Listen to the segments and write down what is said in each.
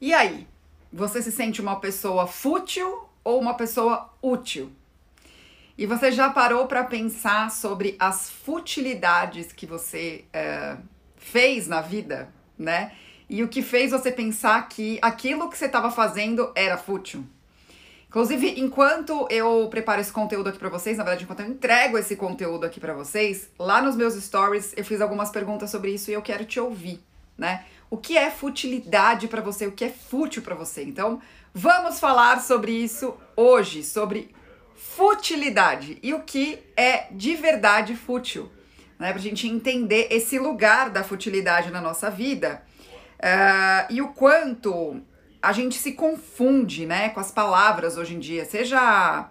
E aí? Você se sente uma pessoa fútil ou uma pessoa útil? E você já parou para pensar sobre as futilidades que você é, fez na vida, né? E o que fez você pensar que aquilo que você estava fazendo era fútil? Inclusive, enquanto eu preparo esse conteúdo aqui para vocês, na verdade, enquanto eu entrego esse conteúdo aqui para vocês, lá nos meus stories eu fiz algumas perguntas sobre isso e eu quero te ouvir, né? O que é futilidade para você? O que é fútil para você? Então, vamos falar sobre isso hoje, sobre futilidade e o que é de verdade fútil, né? Pra gente entender esse lugar da futilidade na nossa vida uh, e o quanto a gente se confunde, né, com as palavras hoje em dia. Você já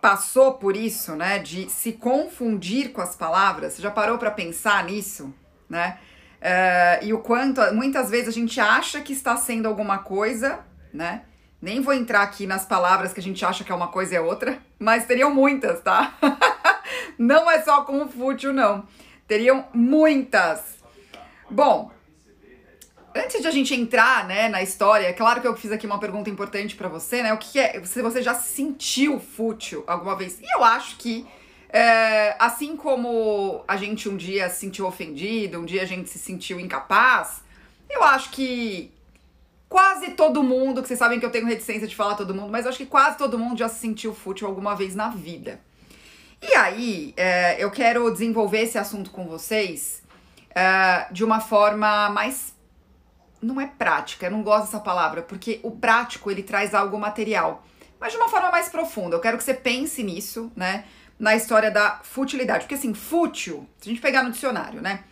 passou por isso, né, de se confundir com as palavras? Você já parou para pensar nisso, né? Uh, e o quanto muitas vezes a gente acha que está sendo alguma coisa, né? Nem vou entrar aqui nas palavras que a gente acha que é uma coisa e é outra, mas teriam muitas, tá? não é só com o fútil, não. Teriam muitas. Bom, Antes de a gente entrar, né, na história, é claro que eu fiz aqui uma pergunta importante para você, né? O que é, se você já se sentiu fútil alguma vez? E eu acho que é, assim como a gente um dia se sentiu ofendido, um dia a gente se sentiu incapaz, eu acho que quase todo mundo, que vocês sabem que eu tenho reticência de falar todo mundo, mas eu acho que quase todo mundo já se sentiu fútil alguma vez na vida. E aí, é, eu quero desenvolver esse assunto com vocês é, de uma forma mais não é prática, eu não gosto dessa palavra, porque o prático ele traz algo material, mas de uma forma mais profunda. Eu quero que você pense nisso, né? Na história da futilidade. Porque assim, fútil, se a gente pegar no dicionário, né?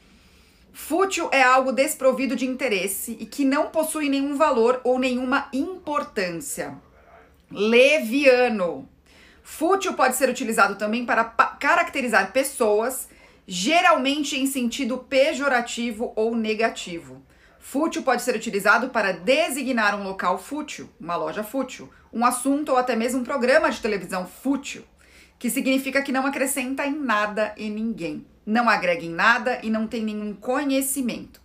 Fútil é algo desprovido de interesse e que não possui nenhum valor ou nenhuma importância. Leviano. Fútil pode ser utilizado também para caracterizar pessoas, geralmente em sentido pejorativo ou negativo. Fútil pode ser utilizado para designar um local fútil, uma loja fútil, um assunto ou até mesmo um programa de televisão fútil, que significa que não acrescenta em nada e ninguém, não agrega em nada e não tem nenhum conhecimento.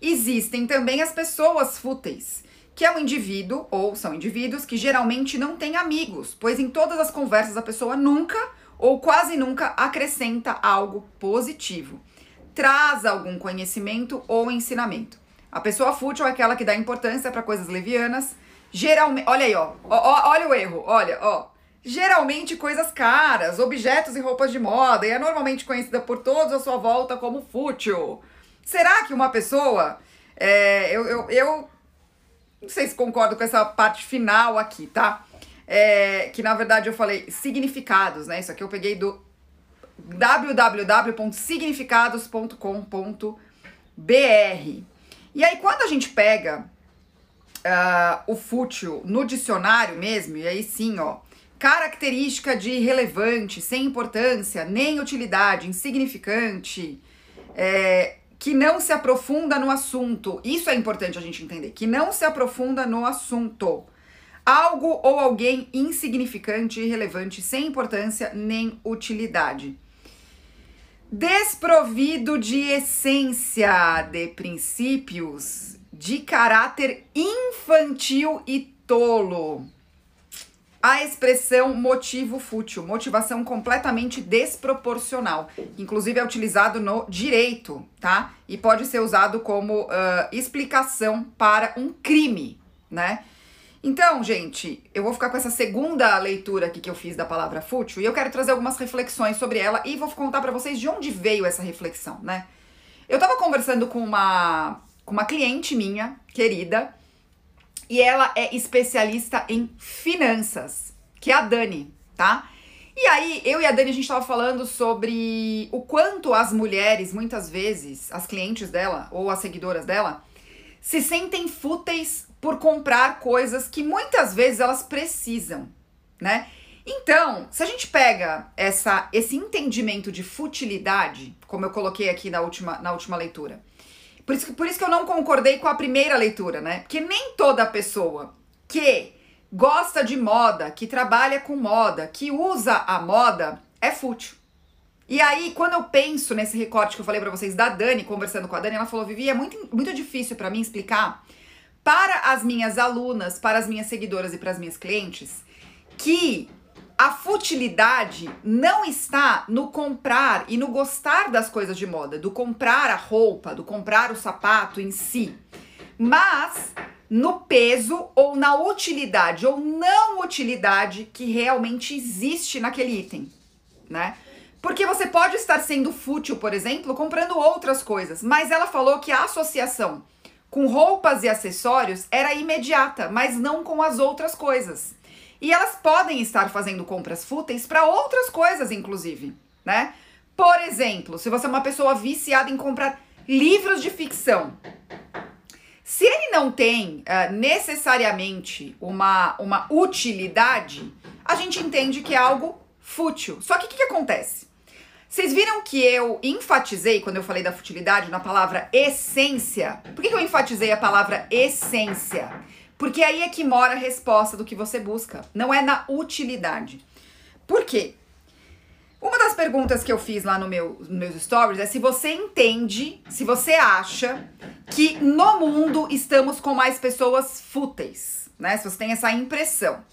Existem também as pessoas fúteis, que é um indivíduo ou são indivíduos que geralmente não têm amigos, pois em todas as conversas a pessoa nunca ou quase nunca acrescenta algo positivo, traz algum conhecimento ou ensinamento. A pessoa fútil é aquela que dá importância para coisas levianas. Geralmente, olha aí, ó, ó, olha o erro, olha, ó. Geralmente coisas caras, objetos e roupas de moda, e é normalmente conhecida por todos à sua volta como fútil. Será que uma pessoa. É, eu, eu, eu não sei se concordo com essa parte final aqui, tá? É, que na verdade eu falei significados, né? Isso aqui eu peguei do www.significados.com.br. E aí, quando a gente pega uh, o fútil no dicionário mesmo, e aí sim, ó, característica de relevante, sem importância, nem utilidade, insignificante, é, que não se aprofunda no assunto. Isso é importante a gente entender, que não se aprofunda no assunto. Algo ou alguém insignificante, irrelevante, sem importância nem utilidade desprovido de essência, de princípios, de caráter infantil e tolo. A expressão motivo fútil, motivação completamente desproporcional, inclusive é utilizado no direito, tá? E pode ser usado como uh, explicação para um crime, né? Então, gente, eu vou ficar com essa segunda leitura aqui que eu fiz da palavra fútil e eu quero trazer algumas reflexões sobre ela e vou contar para vocês de onde veio essa reflexão, né? Eu tava conversando com uma com uma cliente minha, querida, e ela é especialista em finanças, que é a Dani, tá? E aí, eu e a Dani, a gente tava falando sobre o quanto as mulheres, muitas vezes, as clientes dela ou as seguidoras dela, se sentem fúteis por comprar coisas que muitas vezes elas precisam, né? Então, se a gente pega essa, esse entendimento de futilidade, como eu coloquei aqui na última, na última leitura, por isso, por isso que eu não concordei com a primeira leitura, né? Porque nem toda pessoa que gosta de moda, que trabalha com moda, que usa a moda, é fútil. E aí, quando eu penso nesse recorte que eu falei para vocês da Dani, conversando com a Dani, ela falou: Vivi, é muito, muito difícil para mim explicar para as minhas alunas, para as minhas seguidoras e para as minhas clientes que a futilidade não está no comprar e no gostar das coisas de moda, do comprar a roupa, do comprar o sapato em si, mas no peso ou na utilidade ou não utilidade que realmente existe naquele item, né? Porque você pode estar sendo fútil, por exemplo, comprando outras coisas, mas ela falou que a associação com roupas e acessórios era imediata, mas não com as outras coisas. E elas podem estar fazendo compras fúteis para outras coisas, inclusive, né? Por exemplo, se você é uma pessoa viciada em comprar livros de ficção, se ele não tem uh, necessariamente uma, uma utilidade, a gente entende que é algo fútil. Só que o que, que acontece? Vocês viram que eu enfatizei, quando eu falei da futilidade, na palavra essência? Por que, que eu enfatizei a palavra essência? Porque aí é que mora a resposta do que você busca, não é na utilidade. Por quê? Uma das perguntas que eu fiz lá no meu, nos meus stories é se você entende, se você acha que no mundo estamos com mais pessoas fúteis, né? Se você tem essa impressão.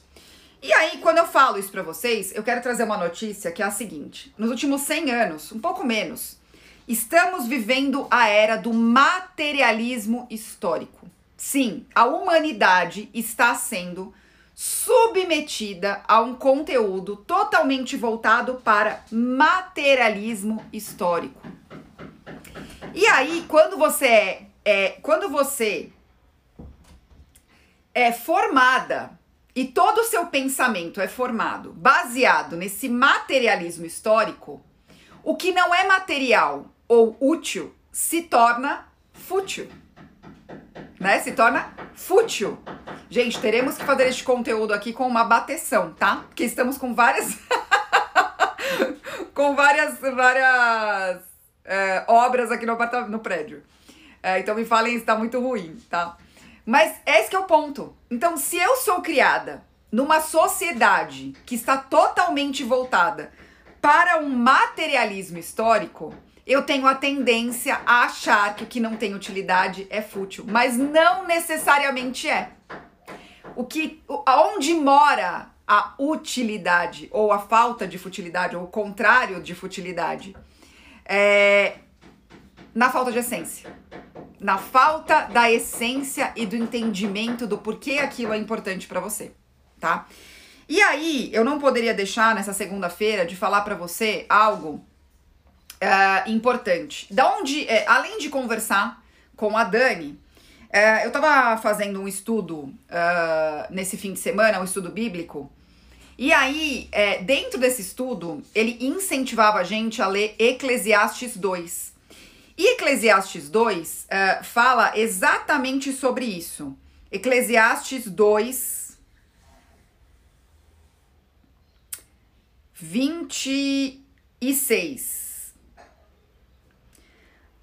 E aí, quando eu falo isso para vocês, eu quero trazer uma notícia que é a seguinte: nos últimos 100 anos, um pouco menos, estamos vivendo a era do materialismo histórico. Sim, a humanidade está sendo submetida a um conteúdo totalmente voltado para materialismo histórico. E aí, quando você é, é quando você é formada e todo o seu pensamento é formado baseado nesse materialismo histórico, o que não é material ou útil se torna fútil. Né? Se torna fútil. Gente, teremos que fazer este conteúdo aqui com uma bateção, tá? Porque estamos com várias. com várias, várias é, obras aqui no, no prédio. É, então me falem se está muito ruim, tá? Mas esse que é o ponto. Então, se eu sou criada numa sociedade que está totalmente voltada para um materialismo histórico, eu tenho a tendência a achar que o que não tem utilidade é fútil, mas não necessariamente é. O que aonde mora a utilidade ou a falta de futilidade ou o contrário de futilidade é na falta de essência na falta da essência e do entendimento do porquê aquilo é importante para você, tá? E aí, eu não poderia deixar nessa segunda-feira de falar para você algo uh, importante. Da onde, uh, além de conversar com a Dani, uh, eu tava fazendo um estudo nesse fim de semana, um estudo bíblico. E aí, dentro desse estudo, ele incentivava a gente a ler Eclesiastes 2. E Eclesiastes 2 uh, eh, fala exatamente sobre isso. Eclesiastes 2, 26.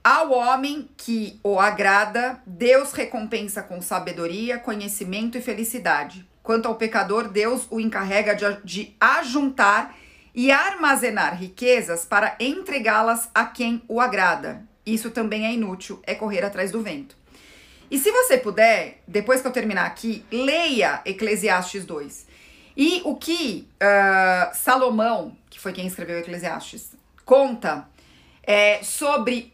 Ao homem que o agrada, Deus recompensa com sabedoria, conhecimento e felicidade. Quanto ao pecador, Deus o encarrega de, de ajuntar e armazenar riquezas para entregá-las a quem o agrada isso também é inútil, é correr atrás do vento. E se você puder, depois que eu terminar aqui, leia Eclesiastes 2. E o que uh, Salomão, que foi quem escreveu Eclesiastes, conta é, sobre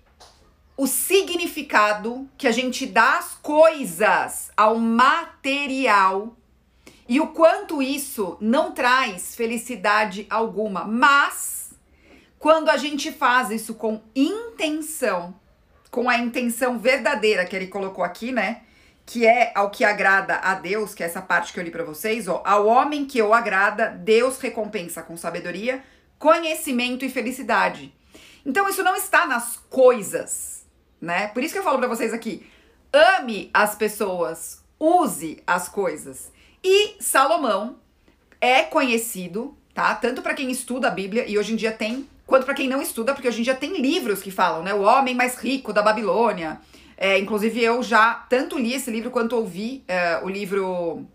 o significado que a gente dá às coisas, ao material, e o quanto isso não traz felicidade alguma, mas quando a gente faz isso com intenção, com a intenção verdadeira que ele colocou aqui, né? Que é ao que agrada a Deus, que é essa parte que eu li para vocês, ó. Ao homem que o agrada, Deus recompensa com sabedoria, conhecimento e felicidade. Então isso não está nas coisas, né? Por isso que eu falo para vocês aqui, ame as pessoas, use as coisas. E Salomão é conhecido, tá? Tanto para quem estuda a Bíblia e hoje em dia tem quanto para quem não estuda, porque hoje em dia tem livros que falam, né? O Homem Mais Rico da Babilônia. É, inclusive, eu já tanto li esse livro quanto ouvi é, o livro,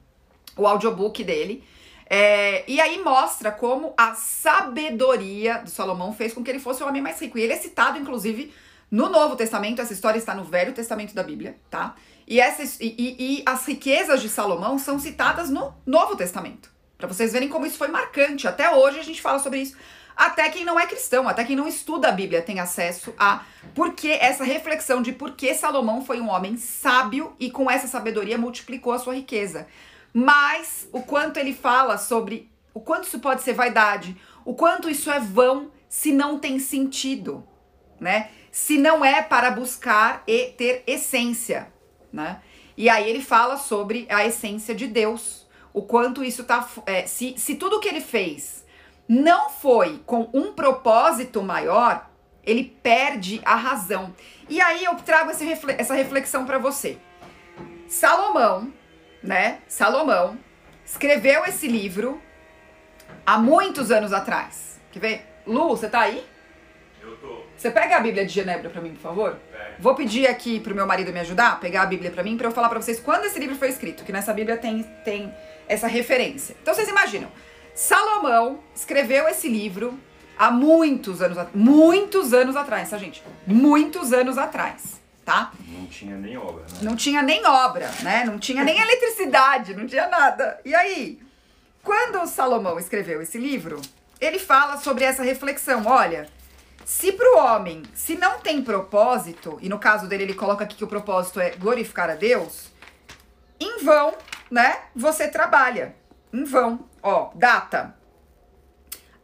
o audiobook dele. É, e aí mostra como a sabedoria do Salomão fez com que ele fosse o homem mais rico. E ele é citado, inclusive, no Novo Testamento, essa história está no Velho Testamento da Bíblia, tá? E, essas, e, e, e as riquezas de Salomão são citadas no Novo Testamento. Para vocês verem como isso foi marcante. Até hoje a gente fala sobre isso. Até quem não é cristão, até quem não estuda a Bíblia tem acesso a porque essa reflexão de por que Salomão foi um homem sábio e com essa sabedoria multiplicou a sua riqueza. Mas o quanto ele fala sobre o quanto isso pode ser vaidade, o quanto isso é vão se não tem sentido, né? Se não é para buscar e ter essência, né? E aí ele fala sobre a essência de Deus, o quanto isso tá. É, se, se tudo que ele fez não foi com um propósito maior, ele perde a razão. E aí eu trago esse, essa reflexão para você. Salomão, né? Salomão escreveu esse livro há muitos anos atrás. Quer ver? Lu, você tá aí? Eu tô. Você pega a Bíblia de Genebra para mim, por favor? Pega. Vou pedir aqui pro meu marido me ajudar, pegar a Bíblia para mim, para eu falar para vocês quando esse livro foi escrito, que nessa Bíblia tem, tem essa referência. Então vocês imaginam, Salomão escreveu esse livro há muitos anos, muitos anos atrás, tá gente? Muitos anos atrás, tá? Não tinha nem obra, né? Não tinha nem obra, né? Não tinha nem eletricidade, não tinha nada. E aí, quando Salomão escreveu esse livro, ele fala sobre essa reflexão. Olha, se para o homem, se não tem propósito, e no caso dele ele coloca aqui que o propósito é glorificar a Deus, em vão, né? Você trabalha. Em vão. Ó, data.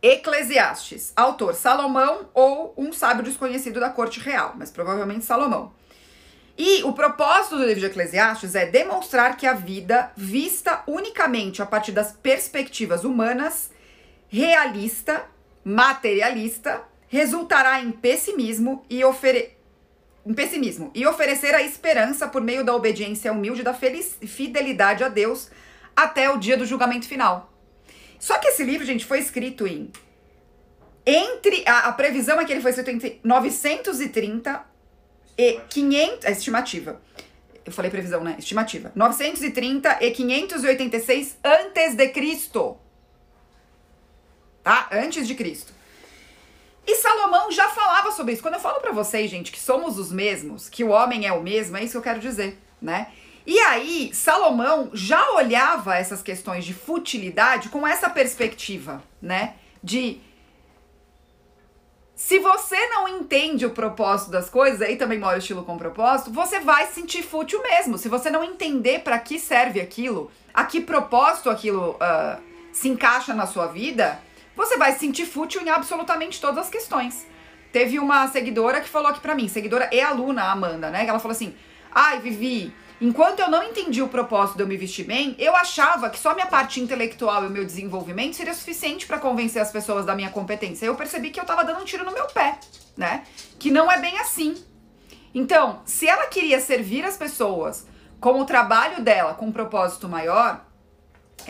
Eclesiastes, autor Salomão ou um sábio desconhecido da corte real, mas provavelmente Salomão. E o propósito do livro de Eclesiastes é demonstrar que a vida, vista unicamente a partir das perspectivas humanas, realista, materialista, resultará em pessimismo e ofere... em pessimismo e oferecer a esperança por meio da obediência humilde da fidelidade a Deus até o dia do julgamento final. Só que esse livro, gente, foi escrito em entre a, a previsão é que ele foi escrito entre 930 e 500. É estimativa. Eu falei previsão, né? Estimativa. 930 e 586 antes de Cristo. Tá? Antes de Cristo. Salomão já falava sobre isso. Quando eu falo para vocês, gente, que somos os mesmos, que o homem é o mesmo, é isso que eu quero dizer, né? E aí, Salomão já olhava essas questões de futilidade com essa perspectiva, né? De se você não entende o propósito das coisas, aí também mora o estilo com propósito, você vai se sentir fútil mesmo. Se você não entender para que serve aquilo, a que propósito aquilo uh, se encaixa na sua vida, você vai se sentir fútil em absolutamente todas as questões. Teve uma seguidora que falou aqui pra mim, seguidora e aluna, Amanda, né? Ela falou assim: ai, Vivi, Enquanto eu não entendi o propósito de eu me vestir bem, eu achava que só minha parte intelectual e o meu desenvolvimento seria suficiente para convencer as pessoas da minha competência. Eu percebi que eu tava dando um tiro no meu pé, né? Que não é bem assim. Então, se ela queria servir as pessoas com o trabalho dela com um propósito maior,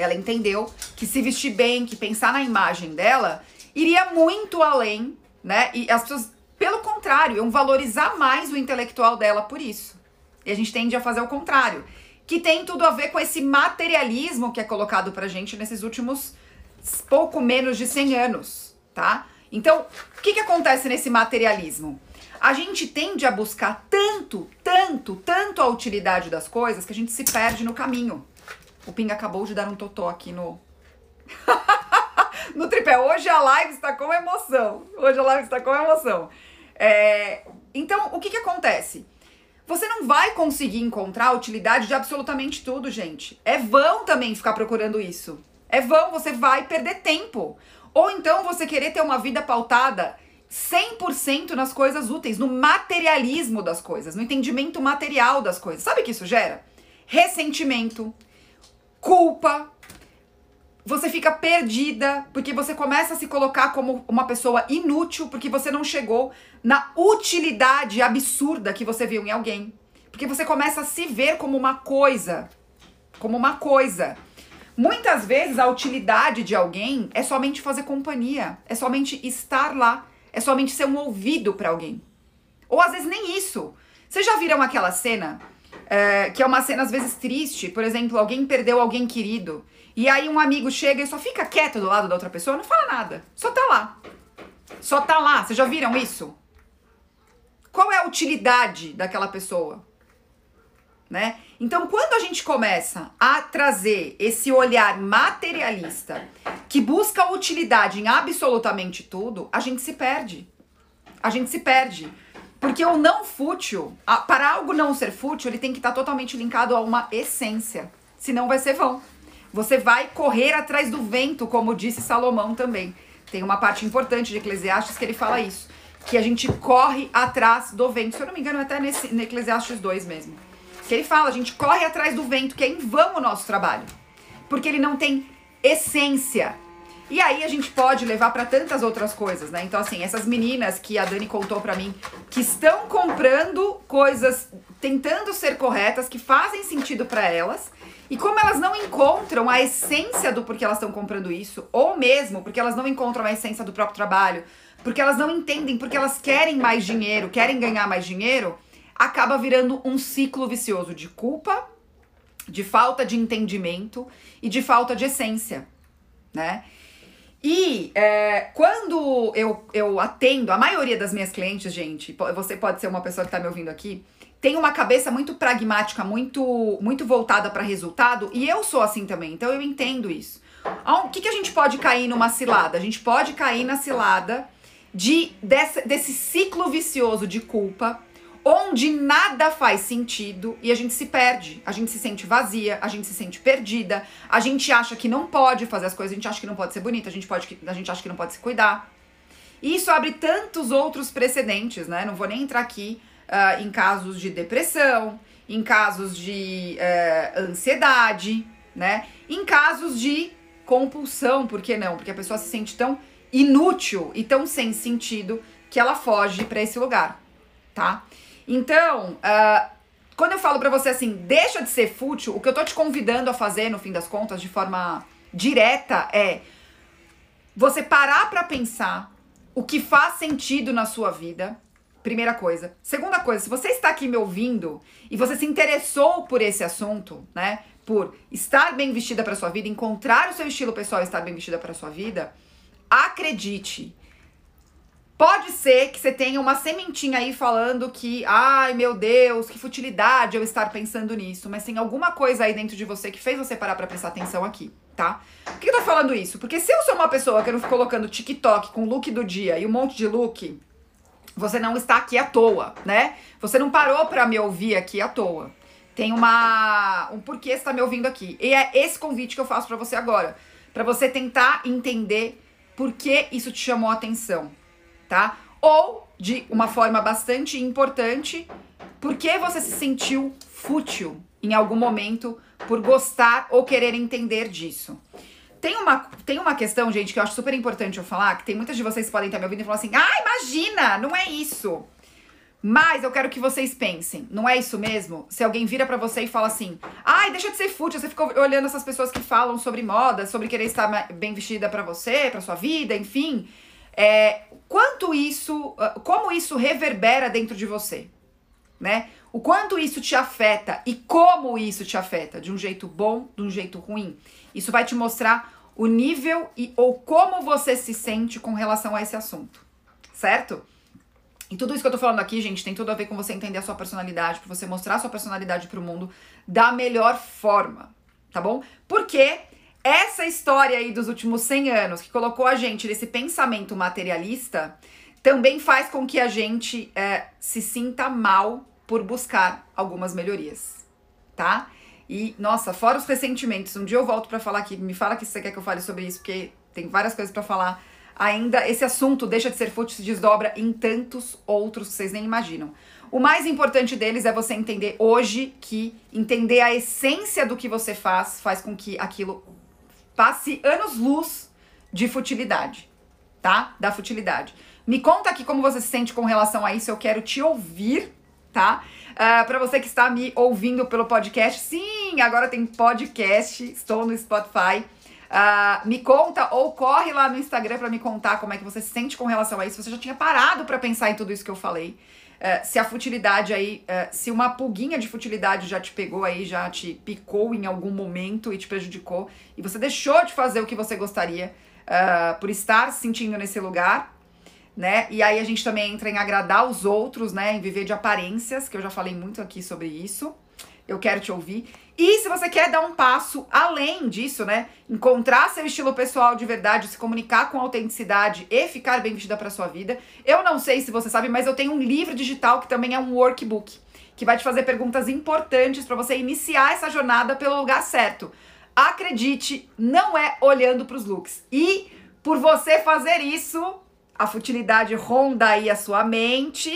ela entendeu que se vestir bem, que pensar na imagem dela, iria muito além, né? E as pessoas, pelo contrário, iam valorizar mais o intelectual dela por isso. E a gente tende a fazer o contrário, que tem tudo a ver com esse materialismo que é colocado pra gente nesses últimos pouco menos de 100 anos, tá? Então, o que, que acontece nesse materialismo? A gente tende a buscar tanto, tanto, tanto a utilidade das coisas que a gente se perde no caminho. O Ping acabou de dar um totó aqui no. no tripé. Hoje a live está com emoção. Hoje a live está com emoção. É... Então, o que, que acontece? Você não vai conseguir encontrar a utilidade de absolutamente tudo, gente. É vão também ficar procurando isso. É vão, você vai perder tempo. Ou então você querer ter uma vida pautada 100% nas coisas úteis, no materialismo das coisas, no entendimento material das coisas. Sabe o que isso gera? Ressentimento, culpa, você fica perdida, porque você começa a se colocar como uma pessoa inútil, porque você não chegou na utilidade absurda que você viu em alguém. Porque você começa a se ver como uma coisa. Como uma coisa. Muitas vezes a utilidade de alguém é somente fazer companhia, é somente estar lá, é somente ser um ouvido para alguém. Ou às vezes nem isso. Vocês já viram aquela cena é, que é uma cena às vezes triste? Por exemplo, alguém perdeu alguém querido e aí um amigo chega e só fica quieto do lado da outra pessoa, não fala nada. Só tá lá. Só tá lá. Vocês já viram isso? qual é a utilidade daquela pessoa? Né? Então, quando a gente começa a trazer esse olhar materialista que busca utilidade em absolutamente tudo, a gente se perde. A gente se perde. Porque o não fútil, para algo não ser fútil, ele tem que estar totalmente linkado a uma essência. Senão vai ser vão. Você vai correr atrás do vento, como disse Salomão também. Tem uma parte importante de Eclesiastes que ele fala isso. Que a gente corre atrás do vento. Se eu não me engano, é até nesse, no Eclesiastes 2 mesmo. Que ele fala, a gente corre atrás do vento, que é em vão o nosso trabalho. Porque ele não tem essência. E aí a gente pode levar para tantas outras coisas, né? Então, assim, essas meninas que a Dani contou para mim, que estão comprando coisas, tentando ser corretas, que fazem sentido para elas, e como elas não encontram a essência do porquê elas estão comprando isso, ou mesmo porque elas não encontram a essência do próprio trabalho, porque elas não entendem, porque elas querem mais dinheiro, querem ganhar mais dinheiro, acaba virando um ciclo vicioso de culpa, de falta de entendimento e de falta de essência, né? E é, quando eu, eu atendo, a maioria das minhas clientes, gente, você pode ser uma pessoa que está me ouvindo aqui, tem uma cabeça muito pragmática, muito muito voltada para resultado, e eu sou assim também, então eu entendo isso. O que, que a gente pode cair numa cilada? A gente pode cair na cilada de desse, desse ciclo vicioso de culpa, onde nada faz sentido e a gente se perde, a gente se sente vazia, a gente se sente perdida, a gente acha que não pode fazer as coisas, a gente acha que não pode ser bonita, a gente, pode, a gente acha que não pode se cuidar. E isso abre tantos outros precedentes, né? Não vou nem entrar aqui uh, em casos de depressão, em casos de uh, ansiedade, né? Em casos de compulsão, por que não? Porque a pessoa se sente tão inútil e tão sem sentido que ela foge para esse lugar, tá? Então, uh, quando eu falo para você assim, deixa de ser fútil, o que eu tô te convidando a fazer, no fim das contas, de forma direta, é você parar para pensar o que faz sentido na sua vida Primeira coisa. Segunda coisa, se você está aqui me ouvindo e você se interessou por esse assunto, né? Por estar bem vestida para sua vida, encontrar o seu estilo pessoal e estar bem vestida para sua vida, acredite. Pode ser que você tenha uma sementinha aí falando que, ai meu Deus, que futilidade eu estar pensando nisso, mas tem alguma coisa aí dentro de você que fez você parar para prestar atenção aqui, tá? Por que eu tô falando isso? Porque se eu sou uma pessoa que eu não fico colocando TikTok com look do dia e um monte de look, você não está aqui à toa, né? Você não parou para me ouvir aqui à toa. Tem uma um porquê está me ouvindo aqui. E é esse convite que eu faço para você agora, para você tentar entender por que isso te chamou a atenção, tá? Ou de uma forma bastante importante, por que você se sentiu fútil em algum momento por gostar ou querer entender disso. Tem uma, tem uma questão, gente, que eu acho super importante eu falar, que tem muitas de vocês que podem estar me ouvindo e falar assim: ah, imagina, não é isso. Mas eu quero que vocês pensem, não é isso mesmo? Se alguém vira para você e fala assim: ai, deixa de ser fútil, você ficou olhando essas pessoas que falam sobre moda, sobre querer estar bem vestida para você, para sua vida, enfim. É, quanto isso, ah, como isso reverbera dentro de você, né? O quanto isso te afeta e como isso te afeta, de um jeito bom, de um jeito ruim. Isso vai te mostrar o nível e ou como você se sente com relação a esse assunto, certo? E tudo isso que eu tô falando aqui, gente, tem tudo a ver com você entender a sua personalidade, para você mostrar a sua personalidade pro mundo da melhor forma, tá bom? Porque essa história aí dos últimos 100 anos que colocou a gente nesse pensamento materialista também faz com que a gente é, se sinta mal por buscar algumas melhorias, tá? E, nossa, fora os ressentimentos, um dia eu volto para falar aqui, me fala que você quer que eu fale sobre isso, porque tem várias coisas para falar. Ainda esse assunto deixa de ser fútil se desdobra em tantos outros que vocês nem imaginam. O mais importante deles é você entender hoje que entender a essência do que você faz faz com que aquilo passe anos-luz de futilidade, tá? Da futilidade. Me conta aqui como você se sente com relação a isso, eu quero te ouvir tá? Uh, ah, para você que está me ouvindo pelo podcast, sim, agora tem podcast, estou no Spotify. Uh, me conta ou corre lá no Instagram para me contar como é que você se sente com relação a isso. Você já tinha parado para pensar em tudo isso que eu falei? Uh, se a futilidade aí, uh, se uma pulguinha de futilidade já te pegou aí, já te picou em algum momento e te prejudicou, e você deixou de fazer o que você gostaria por estar se sentindo nesse lugar, né? E aí a gente também entra em agradar os outros, né? Em viver de aparências, que eu já falei muito aqui sobre isso. Eu quero te ouvir. E se você quer dar um passo além disso, né? Encontrar seu estilo pessoal de verdade, se comunicar com autenticidade e ficar bem vestida para sua vida. Eu não sei se você sabe, mas eu tenho um livro digital que também é um workbook, que vai te fazer perguntas importantes para você iniciar essa jornada pelo lugar certo. Acredite, não é olhando para os looks. E por você fazer isso, a futilidade ronda aí a sua mente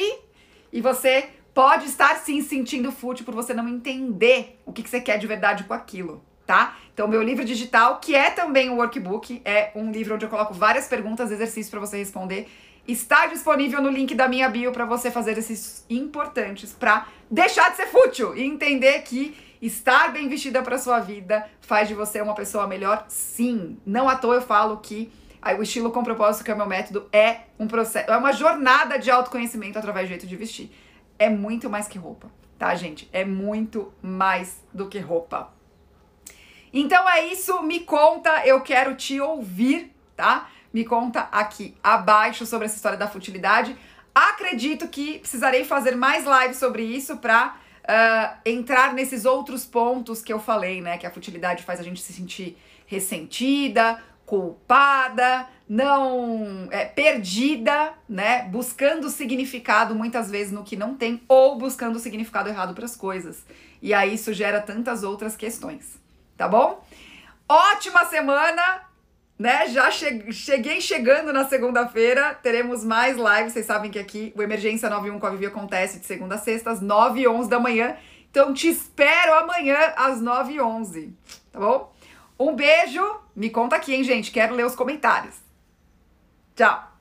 e você pode estar sim sentindo fútil por você não entender o que, que você quer de verdade com aquilo, tá? Então, meu livro digital, que é também um workbook, é um livro onde eu coloco várias perguntas, exercícios para você responder, está disponível no link da minha bio para você fazer esses importantes para deixar de ser fútil e entender que estar bem vestida para sua vida faz de você uma pessoa melhor, sim. Não à toa eu falo que Aí, o estilo com propósito, que é o meu método, é um processo, é uma jornada de autoconhecimento através do jeito de vestir. É muito mais que roupa, tá, gente? É muito mais do que roupa. Então é isso, me conta, eu quero te ouvir, tá? Me conta aqui abaixo sobre essa história da futilidade. Acredito que precisarei fazer mais lives sobre isso pra uh, entrar nesses outros pontos que eu falei, né? Que a futilidade faz a gente se sentir ressentida, culpada, não é, perdida, né? Buscando significado muitas vezes no que não tem ou buscando significado errado para as coisas. E aí isso gera tantas outras questões, tá bom? Ótima semana, né? Já che cheguei chegando na segunda-feira, teremos mais lives. Vocês sabem que aqui o Emergência 91 com a Vivi acontece de segunda a sexta às 9 e 11 da manhã. Então te espero amanhã às 9 e 11, tá bom? Um beijo. Me conta aqui, hein, gente? Quero ler os comentários. Tchau.